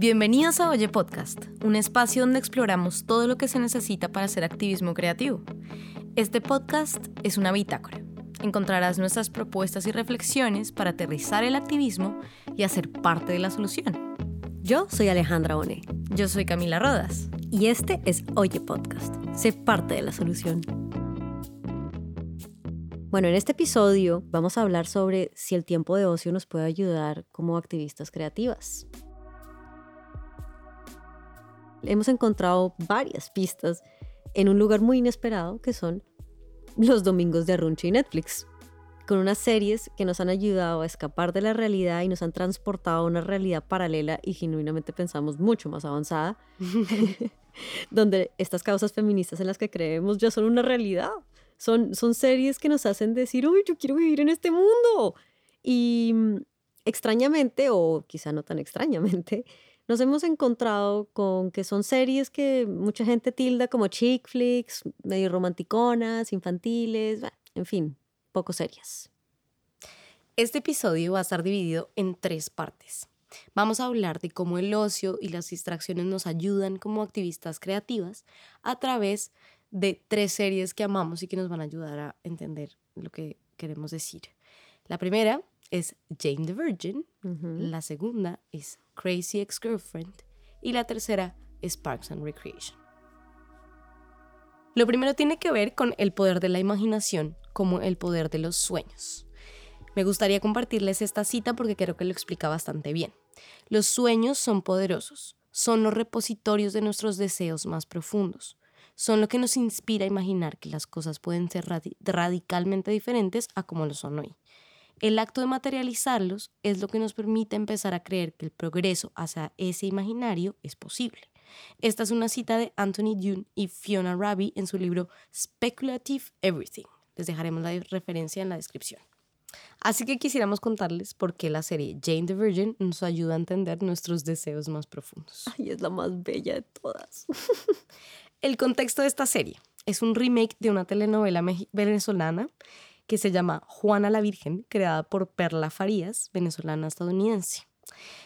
Bienvenidos a Oye Podcast, un espacio donde exploramos todo lo que se necesita para hacer activismo creativo. Este podcast es una bitácora. Encontrarás nuestras propuestas y reflexiones para aterrizar el activismo y hacer parte de la solución. Yo soy Alejandra One. Yo soy Camila Rodas. Y este es Oye Podcast. Sé parte de la solución. Bueno, en este episodio vamos a hablar sobre si el tiempo de ocio nos puede ayudar como activistas creativas. Hemos encontrado varias pistas en un lugar muy inesperado que son los domingos de Arrunche y Netflix, con unas series que nos han ayudado a escapar de la realidad y nos han transportado a una realidad paralela y genuinamente pensamos mucho más avanzada, donde estas causas feministas en las que creemos ya son una realidad. Son, son series que nos hacen decir, uy, yo quiero vivir en este mundo. Y mm, extrañamente, o quizá no tan extrañamente, nos hemos encontrado con que son series que mucha gente tilda como chick flicks, medio romanticonas, infantiles, en fin, poco serias. Este episodio va a estar dividido en tres partes. Vamos a hablar de cómo el ocio y las distracciones nos ayudan como activistas creativas a través de tres series que amamos y que nos van a ayudar a entender lo que queremos decir. La primera es Jane the Virgin, la segunda es Crazy Ex-Girlfriend y la tercera es Parks and Recreation. Lo primero tiene que ver con el poder de la imaginación como el poder de los sueños. Me gustaría compartirles esta cita porque creo que lo explica bastante bien. Los sueños son poderosos, son los repositorios de nuestros deseos más profundos son lo que nos inspira a imaginar que las cosas pueden ser radicalmente diferentes a como lo son hoy. El acto de materializarlos es lo que nos permite empezar a creer que el progreso hacia ese imaginario es posible. Esta es una cita de Anthony Dune y Fiona Raby en su libro Speculative Everything. Les dejaremos la referencia en la descripción. Así que quisiéramos contarles por qué la serie Jane the Virgin nos ayuda a entender nuestros deseos más profundos. Ay, es la más bella de todas. El contexto de esta serie es un remake de una telenovela venezolana que se llama Juana la Virgen, creada por Perla Farías, venezolana estadounidense.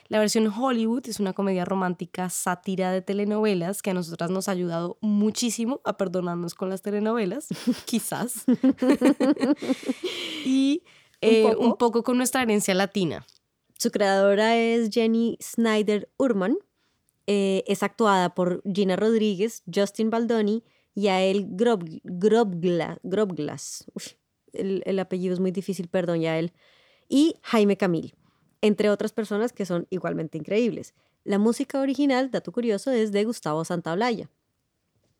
La versión Hollywood es una comedia romántica sátira de telenovelas que a nosotras nos ha ayudado muchísimo a perdonarnos con las telenovelas, quizás. y eh, ¿Un, poco? con nuestra herencia latina. Su creadora es Jenny Snyder Urman eh, es actuada por Gina Rodríguez, Justin Baldoni y Ael Grob, Grobglas. El, el, apellido es muy difícil, perdón, Yael. Y Jaime Camil, entre otras personas que son igualmente increíbles. La música original, dato curioso, es de Gustavo Santaolalla.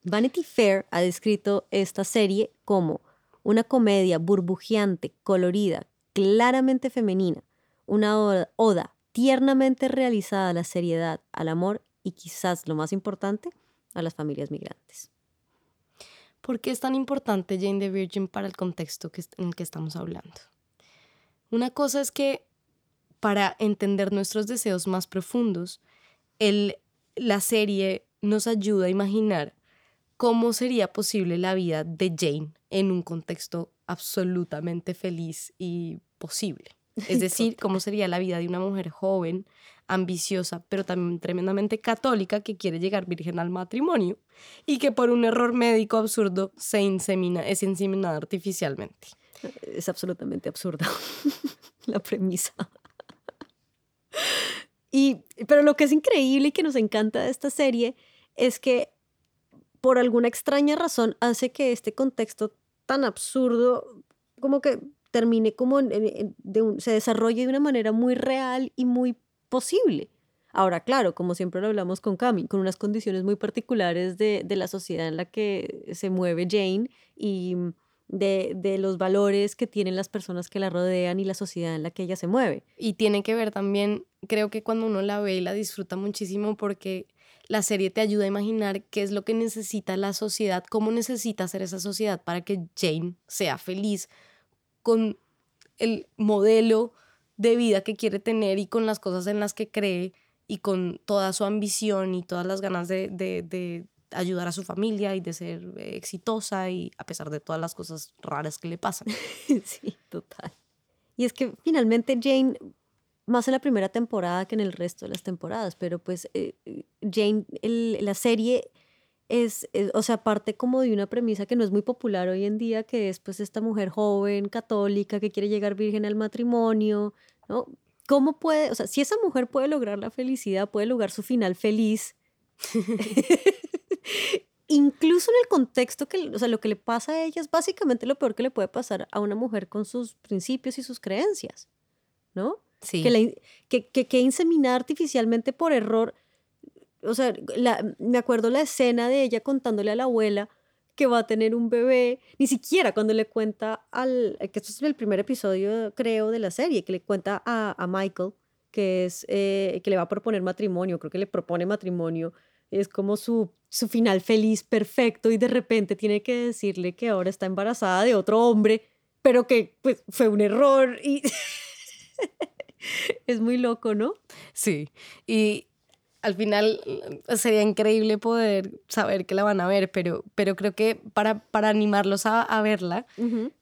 Vanity Fair ha descrito esta serie como una comedia burbujeante, colorida, claramente femenina, una oda tiernamente realizada a la seriedad, al amor y quizás lo más importante, a las familias migrantes. ¿Por qué es tan importante Jane the Virgin para el contexto en el que estamos hablando? Una cosa es que para entender nuestros deseos más profundos, el, la serie nos ayuda a imaginar cómo sería posible la vida de Jane en un contexto absolutamente feliz y posible. Es decir, cómo sería la vida de una mujer joven, ambiciosa, pero también tremendamente católica que quiere llegar virgen al matrimonio y que por un error médico absurdo se insemina, es inseminada artificialmente. Es absolutamente absurda la premisa. Y, pero lo que es increíble y que nos encanta de esta serie es que por alguna extraña razón hace que este contexto tan absurdo como que termine como se desarrolle de una manera muy real y muy posible. Ahora, claro, como siempre lo hablamos con Cami, con unas condiciones muy particulares de, la sociedad en la que se mueve Jane y de, de, los valores que tienen las personas que la rodean y la sociedad en la que ella se mueve. Y tiene que ver también, creo que cuando uno la ve y la disfruta muchísimo porque la serie te ayuda a imaginar qué es lo que necesita la sociedad, cómo necesita ser esa sociedad para que Jane sea feliz con el modelo de vida que quiere tener y con las cosas en las que cree y con toda su ambición y todas las ganas de, ayudar a su familia y de ser eh, exitosa y a pesar de todas las cosas raras que le pasan. sí, total. Y es que finalmente Jane más en la primera temporada que en el resto de las temporadas, pero pues eh, Jane, la serie es, o sea, parte como de una premisa que no es muy popular hoy en día, que es pues esta mujer joven, católica, que quiere llegar virgen al matrimonio, ¿no? ¿Cómo puede, o sea, si esa mujer puede lograr la felicidad, puede lograr su final feliz, incluso en el contexto que, o sea, lo que le pasa a ella es básicamente lo peor que le puede pasar a una mujer con sus principios y sus creencias, ¿no? Sí. Que, que, que, que insemina artificialmente por error o sea, me acuerdo la escena de ella contándole a la abuela que va a tener un bebé, ni siquiera cuando le cuenta al, que esto es el primer episodio creo de la serie, que le cuenta a, a Michael que es, eh, que le va a proponer matrimonio, creo que le propone matrimonio, es como su, su final feliz, perfecto, y de repente tiene que decirle que ahora está embarazada de otro hombre, pero que pues fue un error y es muy loco, ¿no? Sí, y al final mm, sería increíble poder saber que la van a ver, pero, pero creo que para, para animarlos a, a verla,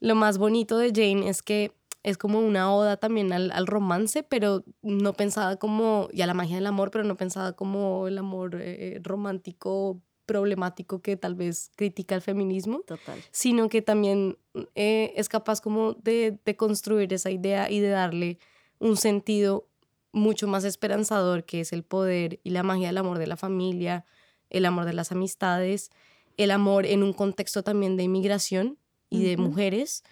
lo más bonito de Jane es que es como una oda también al, al, romance, pero no pensada como, y a la magia del amor, pero no pensada como el amor eh, romántico problemático que tal vez critica el feminismo, Total. sino que también eh, es capaz como de, de construir esa idea y de darle un sentido mucho más esperanzador, que es el poder y la magia del amor de la familia, el amor de las amistades, el amor en un contexto también de inmigración y de mujeres,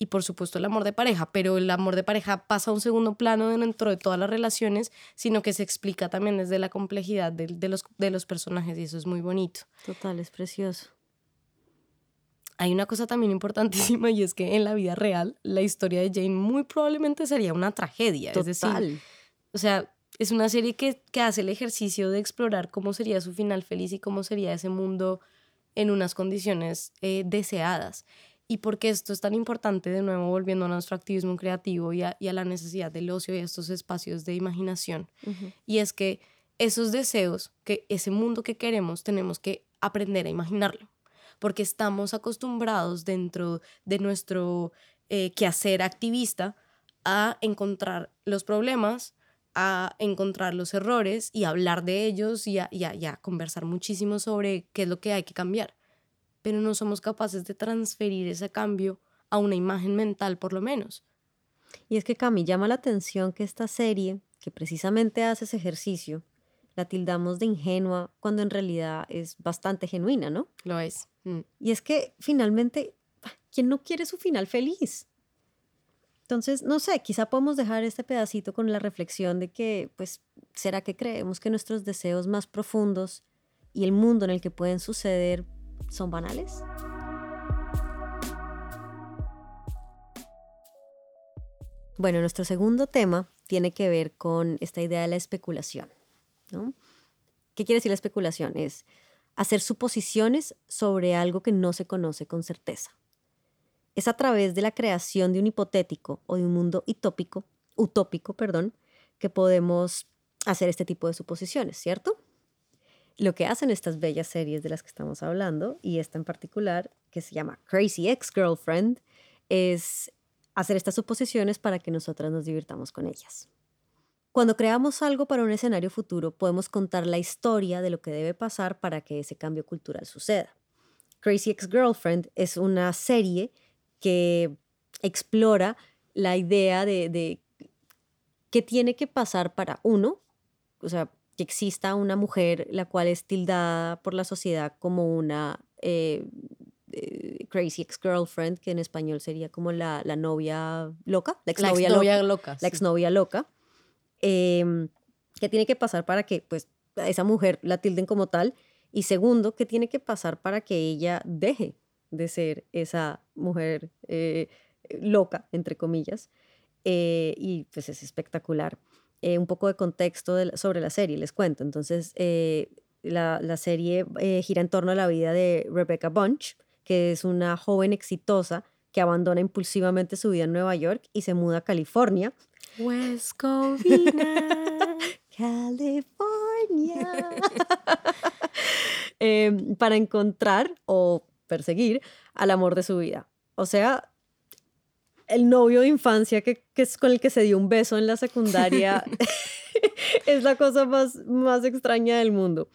y por supuesto el amor de pareja, pero el amor de pareja pasa a un segundo plano dentro de todas las relaciones, sino que se explica también desde la complejidad de, de, los, de los personajes y eso es muy bonito. Total, es precioso. Hay una cosa también importantísima y es que en la vida real la historia de Jane muy probablemente sería una tragedia. Total. Es decir, o sea, es una serie que, que hace el ejercicio de explorar cómo sería su final feliz y cómo sería ese mundo en unas condiciones eh, deseadas. Y por qué esto es tan importante, de nuevo volviendo a nuestro activismo creativo y a, y a la necesidad del ocio y a estos espacios de imaginación. Uh -huh. Y es que esos deseos, que ese mundo que queremos, tenemos que aprender a imaginarlo. Porque estamos acostumbrados dentro de nuestro eh, quehacer activista a encontrar los problemas, a encontrar los errores y hablar de ellos y a, y, a, y a, conversar muchísimo sobre qué es lo que hay que cambiar. Pero no somos capaces de transferir ese cambio a una imagen mental, por lo menos. Y es que, Cami, llama la atención que esta serie, que precisamente hace ese ejercicio, la tildamos de ingenua cuando en realidad es bastante genuina, ¿no? Lo es. Mm. Y es que finalmente, ¿quién no quiere su final feliz? Entonces, no sé, quizá podemos dejar este pedacito con la reflexión de que, pues, ¿será que creemos que nuestros deseos más profundos y el mundo en el que pueden suceder son banales? Bueno, nuestro segundo tema tiene que ver con esta idea de la especulación. ¿no? ¿Qué quiere decir la especulación? Es hacer suposiciones sobre algo que no se conoce con certeza. Es a través de la creación de un hipotético o de un mundo utópico, utópico, perdón, que podemos hacer este tipo de suposiciones, ¿cierto? Lo que hacen estas bellas series de las que estamos hablando, y esta en particular, que se llama Crazy Ex-Girlfriend, es hacer estas suposiciones para que nosotras nos divirtamos con ellas. Cuando creamos algo para un escenario futuro, podemos contar la historia de lo que debe pasar para que ese cambio cultural suceda. Crazy Ex-Girlfriend es una serie que explora la idea de, de qué tiene que pasar para uno, o sea, que exista una mujer la cual es tildada por la sociedad como una eh, eh, crazy ex-girlfriend, que en español sería como la, la novia loca, la exnovia ex loca, loca, la exnovia loca, eh, que tiene que pasar para que pues a esa mujer la tilden como tal, y segundo, qué tiene que pasar para que ella deje de ser esa mujer eh, loca, entre comillas, eh, y pues es espectacular. Eh, un poco de contexto de, sobre la serie, les cuento. Entonces, la, la, serie gira en torno a la vida de Rebecca Bunch, que es una joven exitosa que abandona impulsivamente su vida en Nueva York y se muda a California. West Covina, California. Em, para encontrar o perseguir al amor de su vida. O sea, el novio de infancia que, es con el que se dio un beso en la secundaria es la cosa más, más extraña del mundo.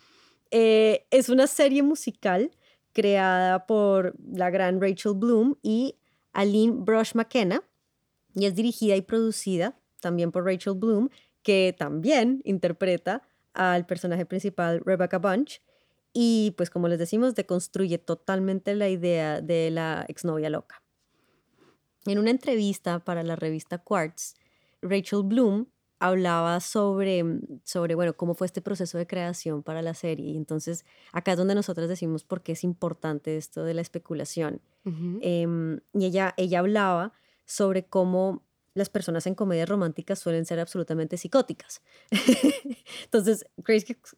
Eh, es una serie musical creada por la gran Rachel Bloom y Aline Brush McKenna y es dirigida y producida también por Rachel Bloom, que también interpreta al personaje principal Rebecca Bunch y pues como les decimos, deconstruye totalmente la idea de la exnovia loca. En una entrevista para la revista Quartz, Rachel Bloom hablaba sobre, sobre, bueno, cómo fue este proceso de creación para la serie. Y entonces acá es donde nosotros decimos por qué es importante esto de la especulación. Em, y ella, ella hablaba sobre cómo las personas en comedias románticas suelen ser absolutamente psicóticas. entonces,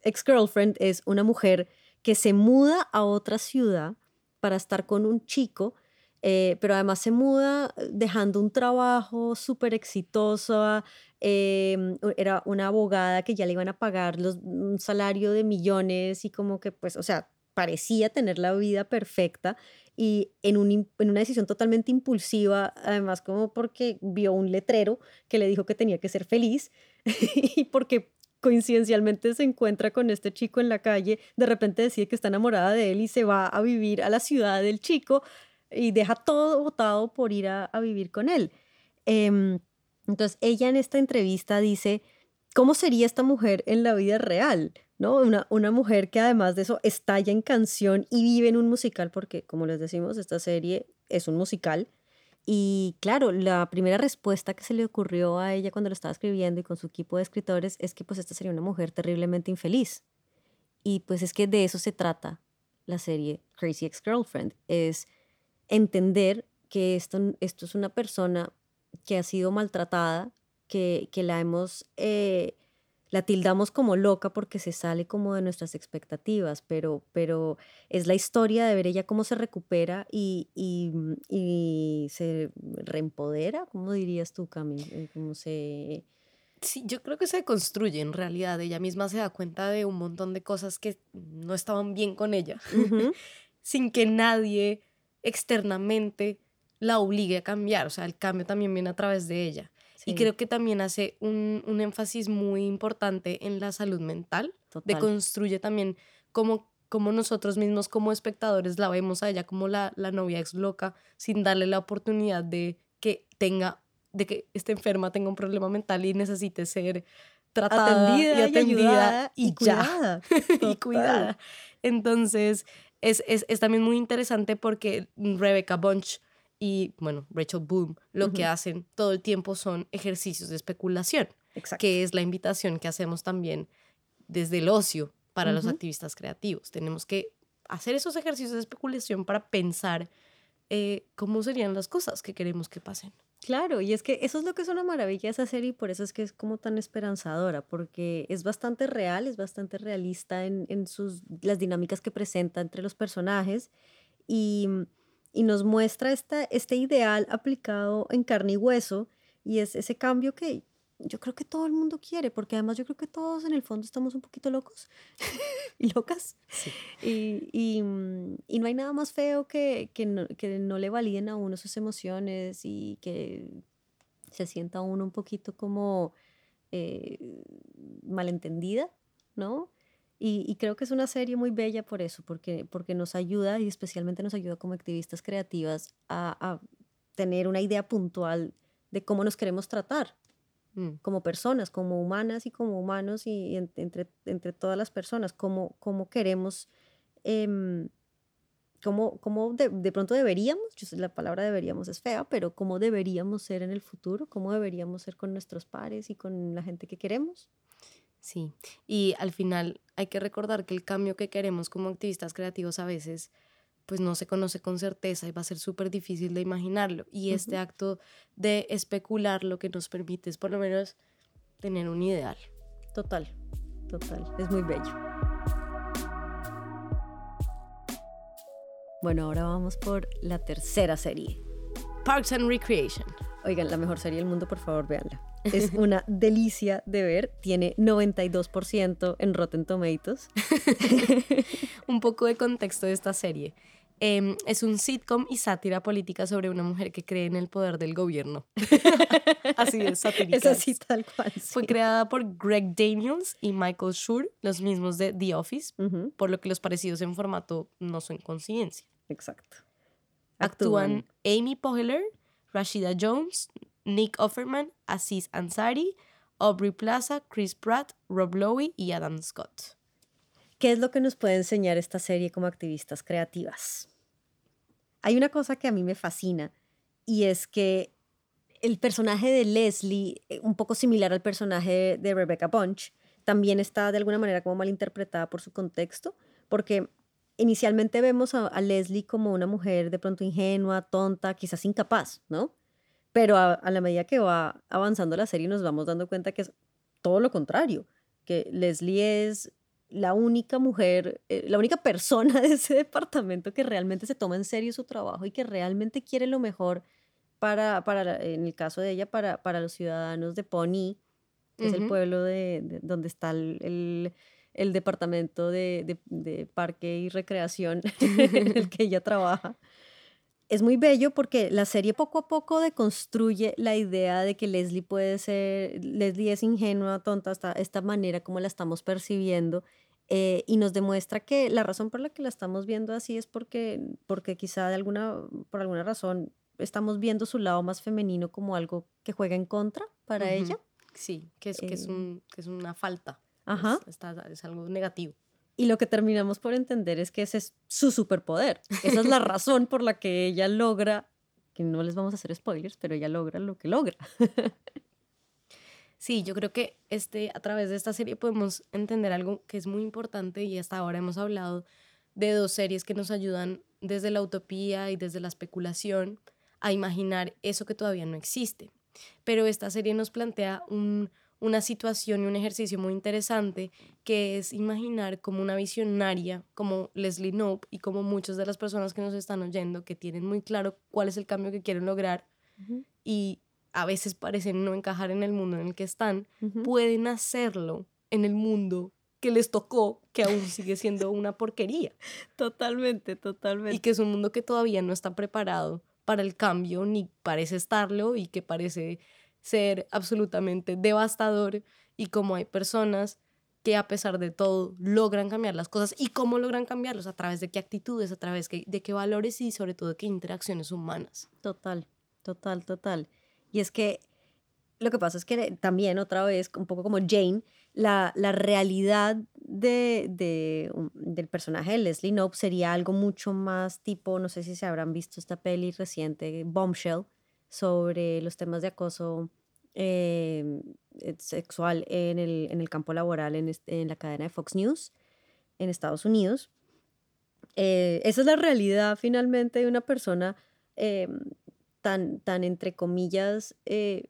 Ex-Girlfriend es una mujer que se muda a otra ciudad para estar con un chico eh, pero además se muda eh, dejando un trabajo súper exitoso. Em, era una abogada que ya le iban a pagar un salario de millones y como que, pues, o sea, parecía tener la vida perfecta y en una decisión totalmente impulsiva, además como porque vio un letrero que le dijo que tenía que ser feliz y porque coincidencialmente se encuentra con este chico en la calle, de repente decide que está enamorada de él y se va a vivir a la ciudad del chico y deja todo votado por ir a, vivir con él. Em, entonces, ella en esta entrevista dice, ¿cómo sería esta mujer en la vida real? ¿No? Una, una mujer que además de eso estalla en canción y vive en un musical, porque como les decimos, esta serie es un musical. Y claro, la primera respuesta que se le ocurrió a ella cuando lo estaba escribiendo y con su equipo de escritores es que pues esta sería una mujer terriblemente infeliz. Y pues es que de eso se trata la serie Crazy Ex-Girlfriend. Es entender que esto, esto es una persona que ha sido maltratada, que, que la hemos, eh, la tildamos como loca porque se sale como de nuestras expectativas, pero, pero es la historia de ver ella cómo se recupera y, y, y se reempodera, ¿cómo dirías tú, Cami? Eh, ¿Cómo se... Sí, yo creo que se construye en realidad. Ella misma se da cuenta de un montón de cosas que no estaban bien con ella, sin que nadie externamente la obligue a cambiar, o sea, el cambio también viene a través de ella. Y creo que también hace un, un, énfasis muy importante en la salud mental, de construye también como, como nosotros mismos como espectadores la vemos a ella como la, la novia ex loca, sin darle la oportunidad de que tenga, de que esté enferma, tenga un problema mental y necesite ser tratada atendida y atendida y, cuidada. y cuidada. Entonces, es, es, es, también muy interesante porque Rebecca Bunch y, bueno, Rachel Boom lo que hacen todo el tiempo son ejercicios de especulación, que es la invitación que hacemos también desde el ocio para los activistas creativos. Tenemos que hacer esos ejercicios de especulación para pensar eh, cómo serían las cosas que queremos que pasen. Claro, y es que eso es lo que es una maravilla esa serie y por eso es que es como tan esperanzadora, porque es bastante real, es bastante realista en, en sus, las dinámicas que presenta entre los personajes y, y nos muestra esta, este ideal aplicado en carne y hueso y es ese cambio que yo creo que todo el mundo quiere, porque además yo creo que todos en el fondo estamos un poquito locos y locas. Y, y, mm, y, no hay nada más feo que, que, no, que no le validen a uno sus emociones y que se sienta uno un poquito como eh, malentendida, ¿no? Y, y, creo que es una serie muy bella por eso, porque, porque nos ayuda y especialmente nos ayuda como activistas creativas a, a tener una idea puntual de cómo nos queremos tratar, Mm. como personas, como humanas y como humanos y, entre, entre todas las personas, cómo, cómo queremos, eh, cómo, cómo de, de, pronto deberíamos, yo sé, la palabra deberíamos es fea, pero cómo deberíamos ser en el futuro, cómo deberíamos ser con nuestros pares y con la gente que queremos. Sí, y al final hay que recordar que el cambio que queremos como activistas creativos a veces pues no se conoce con certeza y va a ser súper difícil de imaginarlo. Y este acto de especular lo que nos permite es por lo menos tener un ideal. Total, total, es muy bello. Bueno, ahora vamos por la tercera serie. Parks and Recreation. Oigan, la mejor serie del mundo, por favor, véanla. Es una delicia de ver. Tiene 92% en Rotten Tomatoes. Un poco de contexto de esta serie. Em, es un sitcom y sátira política sobre una mujer que cree en el poder del gobierno. así es, satírica. Es así tal cual. Fue creada por Greg Daniels y Michael Schur, los mismos de The Office, por lo que los parecidos en formato no son coincidencia. Exacto. Actúan, Amy Poehler, Rashida Jones, Nick Offerman, Aziz Ansari, Aubrey Plaza, Chris Pratt, Rob Lowe y Adam Scott. ¿Qué es lo que nos puede enseñar esta serie como activistas creativas? Hay una cosa que a mí me fascina y es que el personaje de Leslie, eh, un poco similar al personaje de Rebecca Bunch, también está de alguna manera como mal interpretada por su contexto, porque inicialmente vemos a, Leslie como una mujer de pronto ingenua, tonta, quizás incapaz, ¿no? Pero a, a, la medida que va avanzando la serie nos vamos dando cuenta que es todo lo contrario, que Leslie es la única mujer, eh, la única persona de ese departamento que realmente se toma en serio su trabajo y que realmente quiere lo mejor para, para en el caso de ella, para, para los ciudadanos de Pony, que es el pueblo de, donde está el, el, departamento de, de, parque y recreación en el que ella trabaja. Es muy bello porque la serie poco a poco deconstruye la idea de que Leslie puede ser, Leslie es ingenua, tonta, esta, esta manera como la estamos percibiendo eh, y nos demuestra que la razón por la que la estamos viendo así es porque, porque quizá de alguna, por alguna razón estamos viendo su lado más femenino como algo que juega en contra para ella. Sí, que es, que es, eh, un, que es una falta. Ajá. Es, es algo negativo. Y lo que terminamos por entender es que ese es su superpoder. Esa es la razón por la que ella logra, que no les vamos a hacer spoilers, pero ella logra lo que logra. Sí, yo creo que este, a través de esta serie podemos entender algo que es muy importante y hasta ahora hemos hablado de dos series que nos ayudan desde la utopía y desde la especulación a imaginar eso que todavía no existe. Pero esta serie nos plantea un, una situación y un ejercicio muy interesante que es imaginar como una visionaria, como Leslie Knope y como muchas de las personas que nos están oyendo que tienen muy claro cuál es el cambio que quieren lograr y a veces parecen no encajar en el mundo en el que están, pueden hacerlo en el mundo que les tocó, que aún sigue siendo una porquería. Totalmente, totalmente. Y que es un mundo que todavía no está preparado para el cambio, ni parece estarlo, y que parece ser absolutamente devastador y como hay personas que a pesar de todo logran cambiar las cosas y cómo logran cambiarlos, a través de qué actitudes, a través de qué valores y sobre todo de qué interacciones humanas. Total, total, total. Y es que lo que pasa es que también otra vez, un poco como Jane, la, la realidad de, de, del personaje de Leslie Knope sería algo mucho más tipo, no sé si se habrán visto esta peli reciente, Bombshell, sobre los temas de acoso eh, sexual en el, en el, campo laboral en, la cadena de Fox News en Estados Unidos. Eh, esa es la realidad finalmente de una persona eh, tan, tan entre comillas,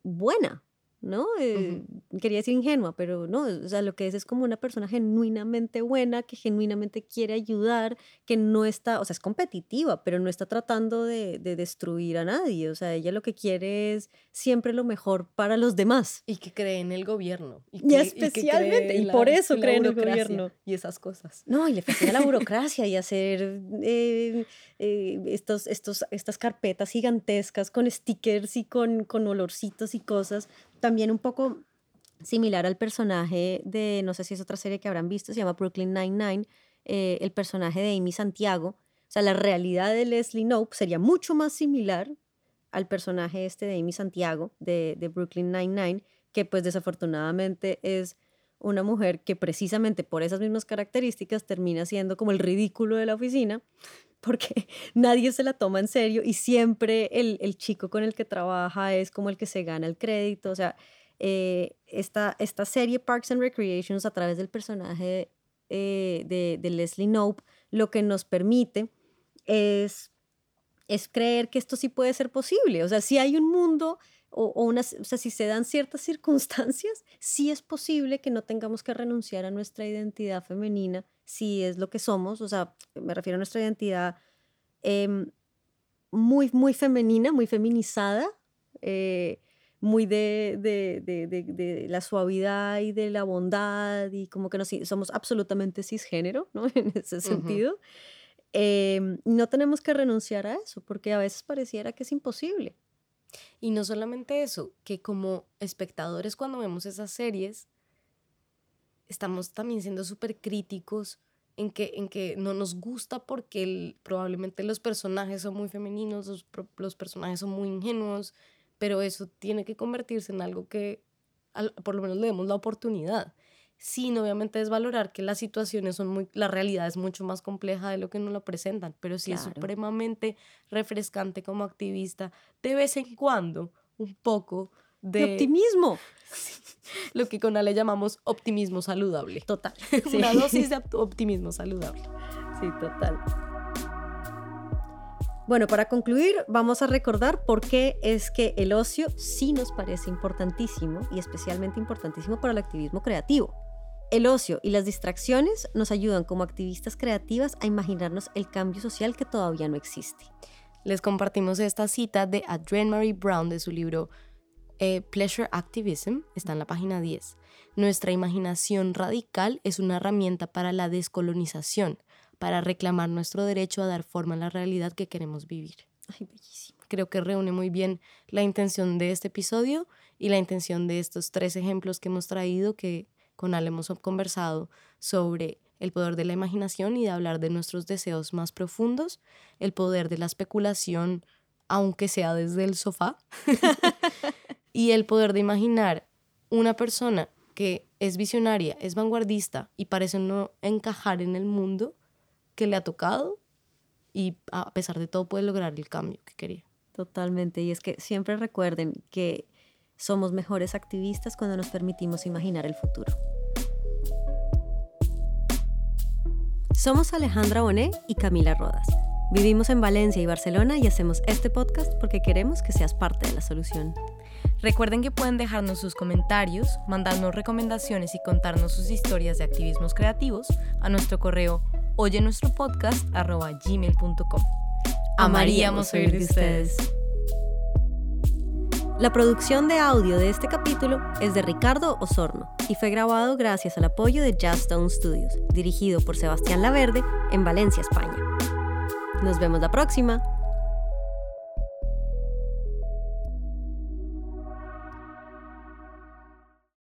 buena, ¿no? Eh, quería decir ingenua, pero no, o sea, lo que es es como una persona genuinamente buena, que genuinamente quiere ayudar, que no está, o sea, es competitiva, pero no está tratando de, de destruir a nadie, o sea, ella lo que quiere es siempre lo mejor para los demás. Y que cree en el gobierno. Y, especialmente, y, por eso cree en el gobierno. Y esas cosas. No, y le fascina la burocracia y hacer eh, eh, estos, estos, estas carpetas gigantescas con stickers y con, con olorcitos y cosas también un poco similar al personaje de, no sé si es otra serie que habrán visto, se llama Brooklyn Nine-Nine, eh, el personaje de Amy Santiago. O sea, la realidad de Leslie Knope sería mucho más similar al personaje este de Amy Santiago de, de Brooklyn Nine-Nine, que pues desafortunadamente es una mujer que precisamente por esas mismas características termina siendo como el ridículo de la oficina, porque nadie se la toma en serio y siempre el, el, chico con el que trabaja es como el que se gana el crédito. O sea, eh, esta, esta serie Parks and Recreations a través del personaje eh, de, de, Leslie Knope lo que nos permite es, es creer que esto sí puede ser posible. O sea, si hay un mundo o, o, o sea, si se dan ciertas circunstancias, sí es posible que no tengamos que renunciar a nuestra identidad femenina si es lo que somos, o sea, me refiero a nuestra identidad em, muy, muy femenina, muy feminizada, eh, muy de, de, de, de, la suavidad y de la bondad y como que nos, somos absolutamente cisgénero, ¿no? En ese sentido. em, no tenemos que renunciar a eso, porque a veces pareciera que es imposible. Y no solamente eso, que como espectadores cuando vemos esas series, estamos también siendo súper críticos en que, en que no nos gusta porque probablemente los personajes son muy femeninos, los, los, personajes son muy ingenuos, pero eso tiene que convertirse en algo que por lo menos le demos la oportunidad sin obviamente desvalorar que las situaciones son muy, la realidad es mucho más compleja de lo que nos lo presentan, pero sí es supremamente refrescante como activista de vez en cuando un poco de, optimismo. Lo que con Ale llamamos optimismo saludable. Total. Una dosis de optimismo saludable. Sí, total. Bueno, para concluir, vamos a recordar por qué es que el ocio sí nos parece importantísimo y especialmente importantísimo para el activismo creativo. El ocio y las distracciones nos ayudan como activistas creativas a imaginarnos el cambio social que todavía no existe. Les compartimos esta cita de Adrienne Marie Brown de su libro eh, Pleasure Activism, está en la página 10. Nuestra imaginación radical es una herramienta para la descolonización, para reclamar nuestro derecho a dar forma a la realidad que queremos vivir. Ay, bellísimo. Creo que reúne muy bien la intención de este episodio y la intención de estos tres ejemplos que hemos traído que con Ale hemos conversado sobre el poder de la imaginación y de hablar de nuestros deseos más profundos, el poder de la especulación, aunque sea desde el sofá, y el poder de imaginar una persona que es visionaria, es vanguardista y parece no encajar en el mundo que le ha tocado y a pesar de todo puede lograr el cambio que quería. Totalmente, y es que siempre recuerden que somos mejores activistas cuando nos permitimos imaginar el futuro. Somos Alejandra Bonet y Camila Rodas. Vivimos en Valencia y Barcelona y hacemos este podcast porque queremos que seas parte de la solución. Recuerden que pueden dejarnos sus comentarios, mandarnos recomendaciones y contarnos sus historias de activismos creativos a nuestro correo oye nuestro podcast gmail.com. Amaríamos oír de ustedes. La producción de audio de este capítulo es de Ricardo Osorno y fue grabado gracias al apoyo de Stone Studios, dirigido por Sebastián Laverde en Valencia, España. Nos vemos la próxima.